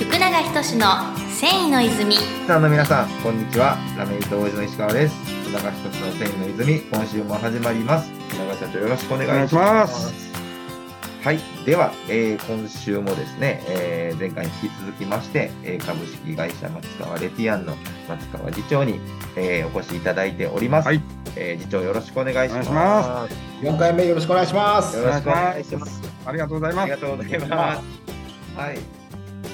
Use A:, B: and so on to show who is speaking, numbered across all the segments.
A: 福永仁の繊維の泉
B: さんの皆さん、こんにちは。ラメイト王子の石川です。福永一つの繊維の泉、今週も始まります。福永社長よろしくお願いします。はい。では、えー今週もですね、えー前回に引き続きまして、えー株式会社松川レティアンの松川次長に、えーお越しいただいております。
C: はい
B: えー次長よろしくお願いします。
C: お願いし
D: 4回目よろしくお願いします。
B: よろしくお願いします。
C: ありがとうございます。
B: ありがとうございます。はい。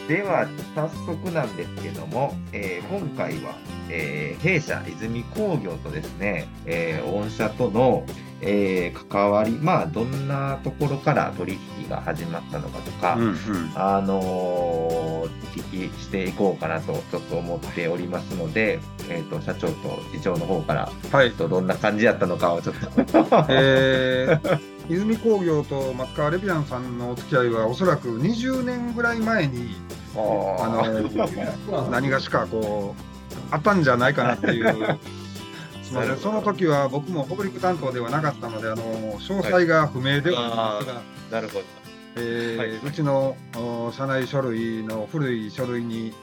B: では、早速なんですけども、えー今回は、えー弊社泉工業とですね、えー御社との、えー関わり、まあ、どんなところから取引が始まったのかとか、
C: うんうん。
B: あの聞きしていこうかなとちょっと思っておりますので、えー、と社長と次長の方から、
C: はい
B: えっ。とどんな感じやったのかをちょっと。
C: えー、泉工業と松川レビアンさんのお付き合いはおそらく20年ぐらい前に、あの、何がしかこう、あったんじゃないかなっていう。すみません、その時は僕も北陸担当ではなかったので、あの詳細が不明ではありますが、
B: なるほど。
C: えー
B: はいう
C: ちのお社内書類の古い書類に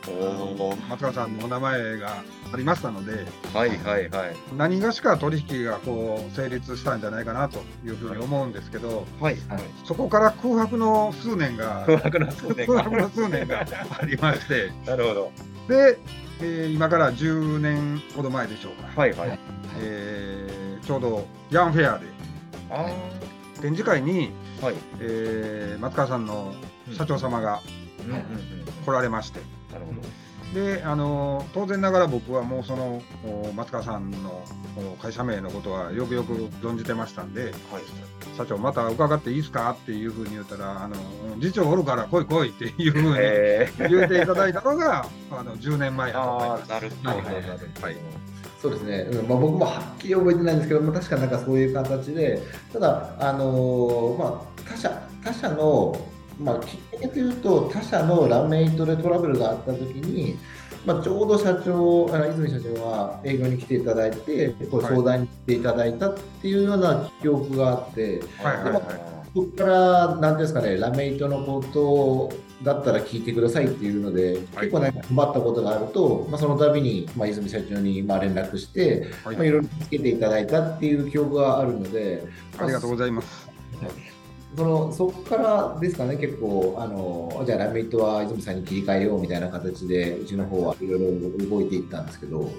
C: 松川さんのお名前がありましたので、
B: はいはいはい。
C: 何がしか取引がこう成立したんじゃないかなというふうに思うんですけど、
B: はい。
C: そこから空白の数年が、
B: 空白の数年
C: 空白の数年がありまして、
B: なるほど。
C: で、えー今から10年ほど前でしょうか、
B: はいはい。
C: えーちょうどヤンフェアで
B: あ
C: 展示会に、
B: あ。はい。
C: えー松川さんの社長様が。来られまして、
B: なるほど。
C: であの当然ながら僕はもうそのお松川さんのお会社名のことはよくよく存じてましたんで、
B: はい。
C: 社長、また伺っていいですかっていうふうに言ったら、あの次長おるから来い来いっていうふうに
B: えー、
C: 言っていただいたのが、あの10年前やと思います。
B: ああ、なるほど。
C: はい
B: なるほど
C: はい
D: そうですね、うん。まあ、僕もはっきり覚えてないんですけど、まあ、確かなんかそういう形で、ただ、あのーまあ、他社他社の、まあ、きっかけというと、他社のラメイトでトラブルがあったときに、まあ、ちょうど社長、あの泉社長は営業に来ていただいて、こう
C: はい。
D: 相談に来ていただいたっていうような記憶があって、
C: はいはいはい。
D: そこから、なんていうんですかね、ラメイトのことだったら聞いてくださいっていうので、
C: はい。
D: 結構なんか困ったことがあると、まあ、その度に、まあ、泉社長にまあ連絡して、
C: はい。
D: まあ、いろいろつけていただいたっていう記憶があるので、
C: ありがとうございます。
D: そのそこからですかね、結構、あのじゃあラメイトは泉さんに切り替えようみたいな形で、うちの方はいろいろ動いていったんですけど、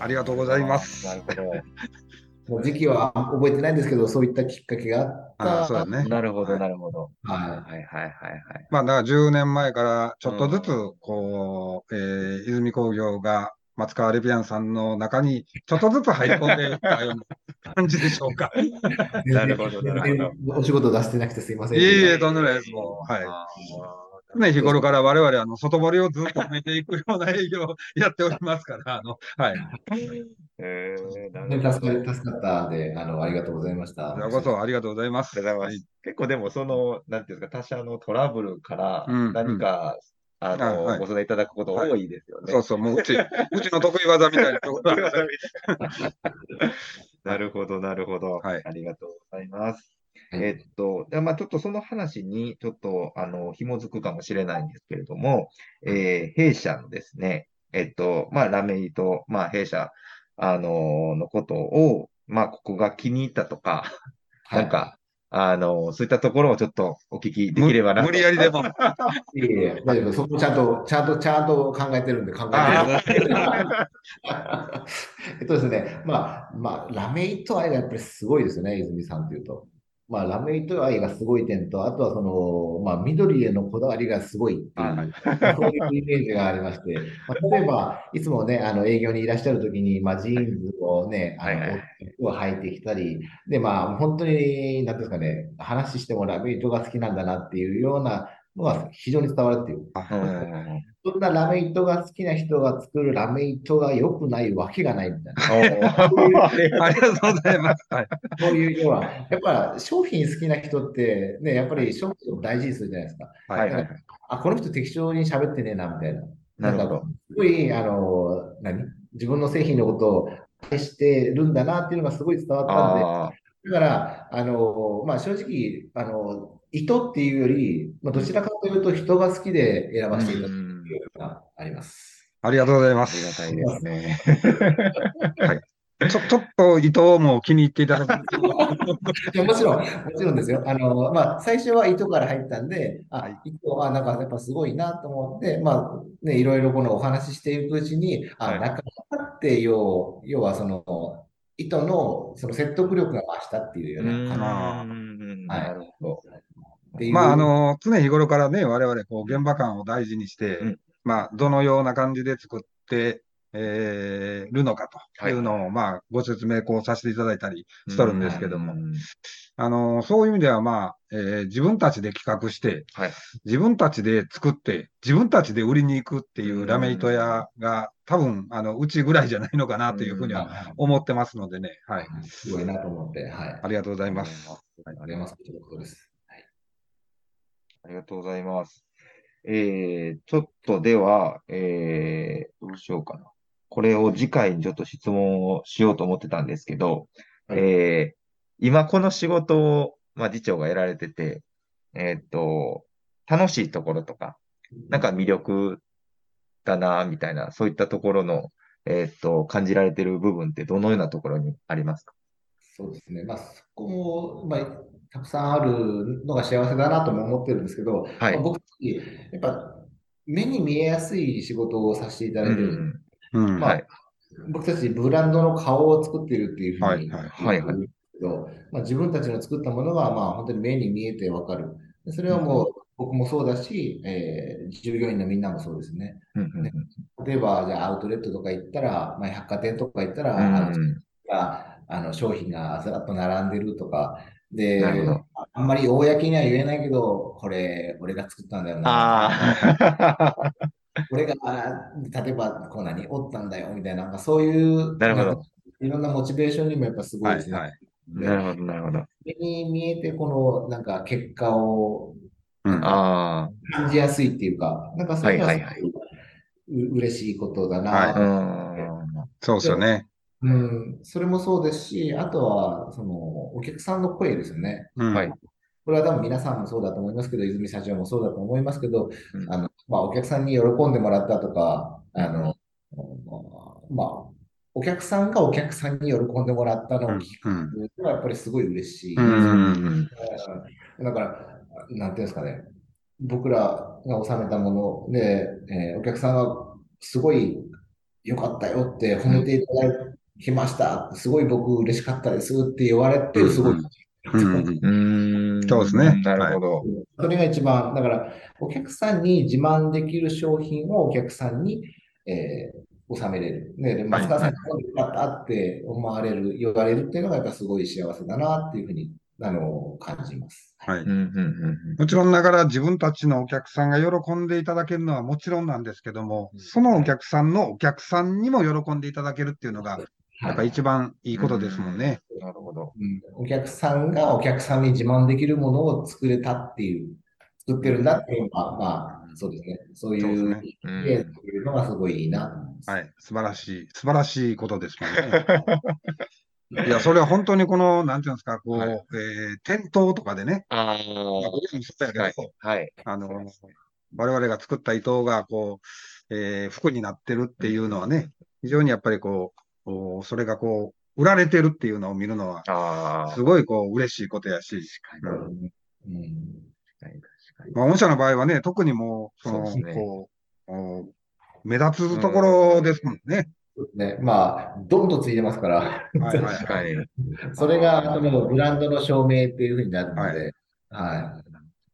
C: ありがとうございます。
B: なるほど。
D: 時期は覚えてないんですけど、そういったきっかけがあった。
C: あそうだね。
B: なるほど、なるほど。
D: は
B: はいはいはいはい。
C: まあ、だから10年前からちょっとずつ、こう、えー泉工業が松川レビアンさんの中にちょっとずつ入り込んでいったような感じでしょうか。い
D: い。
B: なるほどなるほど
D: お仕事出してなくてすいません。
C: えいえ、とんでもないです。もう、はい。
B: あ
C: 常日頃から我々、あの、外堀をずっと埋めていくような営業をやっておりますから、あの、はい。
B: ーえ
D: ね。助かり助かったんで、あの、ありがとうございました。
C: こちらこそありがとうございます。
B: ありがとうございます。結構でも、その、なんていうんですか、他社のトラブルから
C: うん
B: 何か、あの、
C: あはい
B: ご相談いただくこと多いですよね。
C: そうそう、もううち、うちの得意技みたいなところが
B: なるほど、なるほど。
C: はい
B: ありがとうございます。
D: はい
B: えっと、でまあ、ちょっとその話に、ちょっと、あの、紐づくかもしれないんですけれども、えー弊社のですね、えっと、まあ、ラメイと、まあ、弊社、あののことを、まあ、ここが気に入ったとか、
D: はい
B: なんか、あのそういったところをちょっとお聞きできればなと。
C: 無理やりでも。
D: いえいえ、大丈夫。そこちゃんと、ちゃんと、ちゃんと考えてるんで、考えてる。
B: あ
D: えっとですね、まあ、まあ、ラメイト愛がやっぱりすごいですよね、泉さんというと。まあ、ラメイト愛がすごい点と、あとはその、まあ、緑へのこだわりがすごいっていう、
C: はい
D: そういうイメージがありまして、まあ、例えば、いつもね、あの営業にいらっしゃるときに、まあ、ジーンズをね、あのを履いてきたり、で、まあ、本当に、なんですかね、話してもラメイトが好きなんだなっていうようなのが非常に伝わるっていう。
B: うん
D: そんなラメイトが好きな人が作るラメイトが良くないわけがないみたいな。
C: ありがとうございます。はい。
D: そういう要は、やっぱ商品好きな人って、ね、やっぱり商品を大事にするじゃないですか。
B: はいはい。
D: あ、この人適当に喋ってねえな、みたいな。
B: なるほど
D: んかすごい、あの、何？自分の製品のことを愛してるんだなっていうのがすごい伝わったんで、
B: あ
D: だから、あの、まあ、正直、あの、糸っていうより、まあ、どちらかというと人が好きで選ばせていただくいうのがあります。
C: ありがとうございま
B: す。ありがたいです
C: ね。はい。ちょちょっと伊藤も気に入っていただく も
D: ちろん、もちろんですよ。あの、まあ、最初は糸から入ったんで、あ、糸はなんかやっぱすごいなと思って、まあ、ね、いろいろこのお話ししていくうちに、あ、はい、中って要、要はその、糸のその説得力が増したっていうような感じ。なるほ
C: ど。まあ、あの、常日頃からね、我々、こう、現場感を大事にして、うん、まあ、どのような感じで作ってえー、るのかとい。うのを、はい、まあ、ご説明こうさせていただいたりしとるんですけども、あの、そういう意味では、まあ、えー、自分たちで企画して、はい、自分たちで作って、自分たちで売りに行くっていうラメイト屋が、多分、あの、うちぐらいじゃないのかなというふうには思ってますのでね、はい。
D: すごいなと思って、はい。
C: ありがとうございます。
D: はい、ありがとうございます。
B: ありがとうございます。えー、ちょっとでは、えー、どうしようかな。これを次回にちょっと質問をしようと思ってたんですけど、はい、えー、今この仕事を、まあ、次長がやられてて、えー、っと、楽しいところとか、なんか魅力だな、みたいな、そういったところの、えー、っと、感じられてる部分ってどのようなところにありますか？
D: そうですね。まあ、そこも、まあ、たくさんあるのが幸せだなとも思ってるんですけど、はい、まあ、僕、やっぱ、目に見えやすい仕事をさせていただいてる。んうんまあ、はい、僕たちブランドの顔を作っているっていうふうに言うんですけど、まあ、自分たちの作ったものがまあ本当に目に見えてわかる。それはもう僕もそうだし、えー、従業員のみんなもそうですね。ね例えば、じゃあアウトレットとか行ったら、まあ、百貨店とか行ったら、あのあの商品がずらっと並んでるとか、で、あんまり公には言えないけど、これ、俺が作ったんだよな。俺が、例えば、こう何、おったんだよ、みたいな、なんかそういう、
B: なるほど。
D: いろんなモチベーションにもやっぱすごいですね。はいはい、
B: なるほど、なるほど。
D: に見えて、この、なんか結果を、うん、感じやすいっていうか、なんかそういうのは、はいはい、う嬉しいことだな、
C: はい、そうですよね。
D: うん、それもそうですし、あとは、その、お客さんの声ですよね。うん、はい。これは多分皆さんもそうだと思いますけど、泉社長もそうだと思いますけど、うん、あのまあ、お客さんに喜んでもらったとか、あの、まあ、お客さんがお客さんに喜んでもらったのを聞くのはやっぱりすごい嬉しい。だから、なんていうんですかね、僕らが収めたもので、えー、お客さんがすごい良かったよって褒めていただきました。すごい僕嬉しかったですって言われて、すごい
C: うんそうですね。
B: なるほど。
D: それが一番、だから、お客さんに自慢できる商品をお客さんに、えー、収めれる。ね、松川さんによかったって思われる、言われるっていうのが、やっぱすごい幸せだなっていうふうにあの感じます。
C: はい。もちろんながら自分たちのお客さんが喜んでいただけるのはもちろんなんですけども、そのお客さんのお客さんにも喜んでいただけるっていうのが、やっぱ一番いいことですもんね。
B: なるほど、
D: うん。お客さんがお客さんに自慢できるものを作れたっていう、作ってるんだっていうのは、まあ、そうですね。そういう、ね、いうのがすごいいいなと思います。
C: はい。素晴らしい、素晴らしいことですもんね。いや、それは本当にこの、なんていうんですか、こう、はい、えー、店頭とかでね、あ、まあ、僕もそうやけど、はい、はい、あの、我々が作った伊藤が、こう、えー、服になってるっていうのはね、非常にやっぱりこう、それがこう、売られてるっていうのを見るのは、すごいこう、嬉しいことやし。まあ、御社の場合はね、特にもう、その、ね、こう、目立つところですもんね。
D: ね、まあ、どんどんついてますから、はいはいはい、それがそのブランドの証明っていうふうになるので、はい、はい、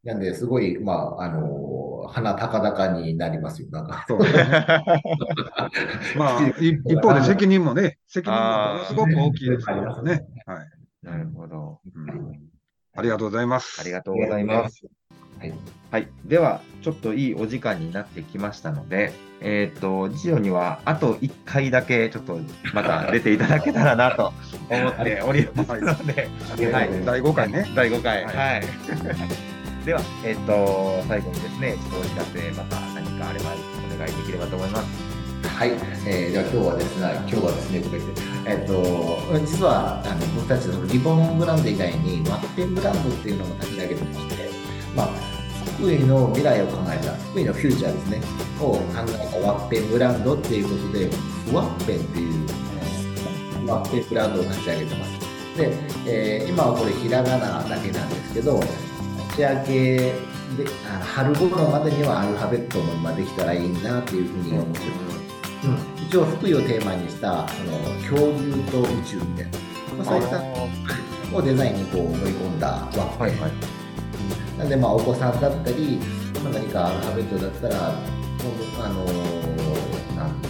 D: なんで、すごい、まあ、あの鼻高々になりますよ、なんか。そうね、
C: まあ、一方で責任もね、責任もものすごく大きいですからね。はい。
B: なるほど、うん。
C: ありがとうございます。
B: ありがとうございます。はい、はい。では、ちょっといいお時間になってきましたので、えっ、ー、と、次女にはあと1回だけ、ちょっとまた出ていただけたらなと 思っておりますので、
C: はい、第5回ね。
B: 第5回、はい。はいでは、えっ、ー、と、最後にですね、ちょっとお知らせ、また何かあればお願いできればと思います。
D: はい、えー、では今日はですね、今日はですね、とか言って、えっ、ー、と、実はあの僕たちのリボンブランド以外に、ワッペンブランドっていうのも立ち上げてまして、まあ、福井の未来を考えた、福井のフューチャーですね、を考えたワッペンブランドっていうことで、ふわっぺんっていう、えーワッペンブランドを立ち上げてます。で、えー今はこれひらがなだけなんですけど、年明けで、あ春頃までにはアルファベットのまできたらいいなっていうふうに思ってます。うん、一応福井をテーマにしたその恐竜と宇宙みたいな、まあ、そういったをデザインにこう盛り込んだワッペン、
B: はいはい。
D: なんでまあお子さんだったり、まあ、何かアルファベットだったら、あのーなんだ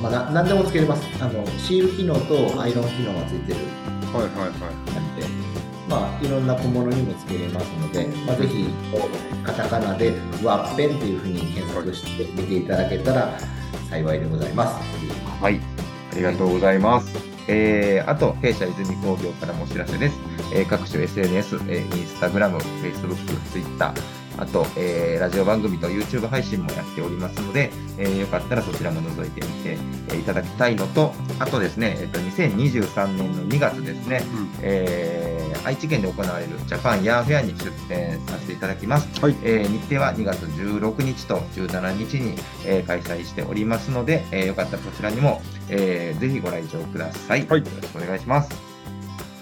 D: まあ、な何でもつけれますあの。シール機能とアイロン機能がついてる
C: はいはいはい。
D: まあ、いろんな小物にもつけれますので、まあ、ぜひカタカナでワッペンっていうふうに検索して見ていただけたら幸いでございます。
B: はい。ありがとうございます。えー、あと、弊社泉工業からもお知らせです。えー各種 SNS、えー、インスタグラム、フェイスブック、ツイッター、あと、えーラジオ番組と YouTube 配信もやっておりますので、えーよかったらそちらも覗いてみて、えーいただきたいのと、あとですね、えっと、2023年の2月ですね、えー愛知県で行われるジャパンヤーフェアに出展させていただきます。
C: はい
B: えー日程は2月16日と17日に、えー開催しておりますので、えーよかったらそちらにも、えーぜひご来場ください。
C: はい
B: よろしくお願いします。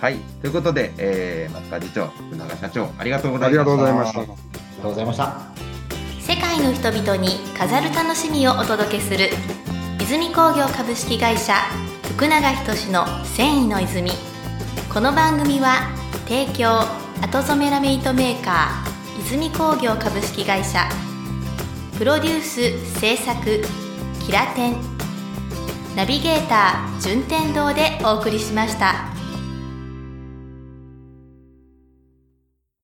B: はい。ということで、えー、松川次長、福永社長、ありがとうございました。
C: ありがとうございました。
D: がとうございました。
A: 世界の人々に飾る楽しみをお届けする泉工業株式会社福永仁の繊維の泉この番組は提供後染めラメイトメーカー泉工業株式会社プロデュース制作キラテンナビゲーター順天堂でお送りしました。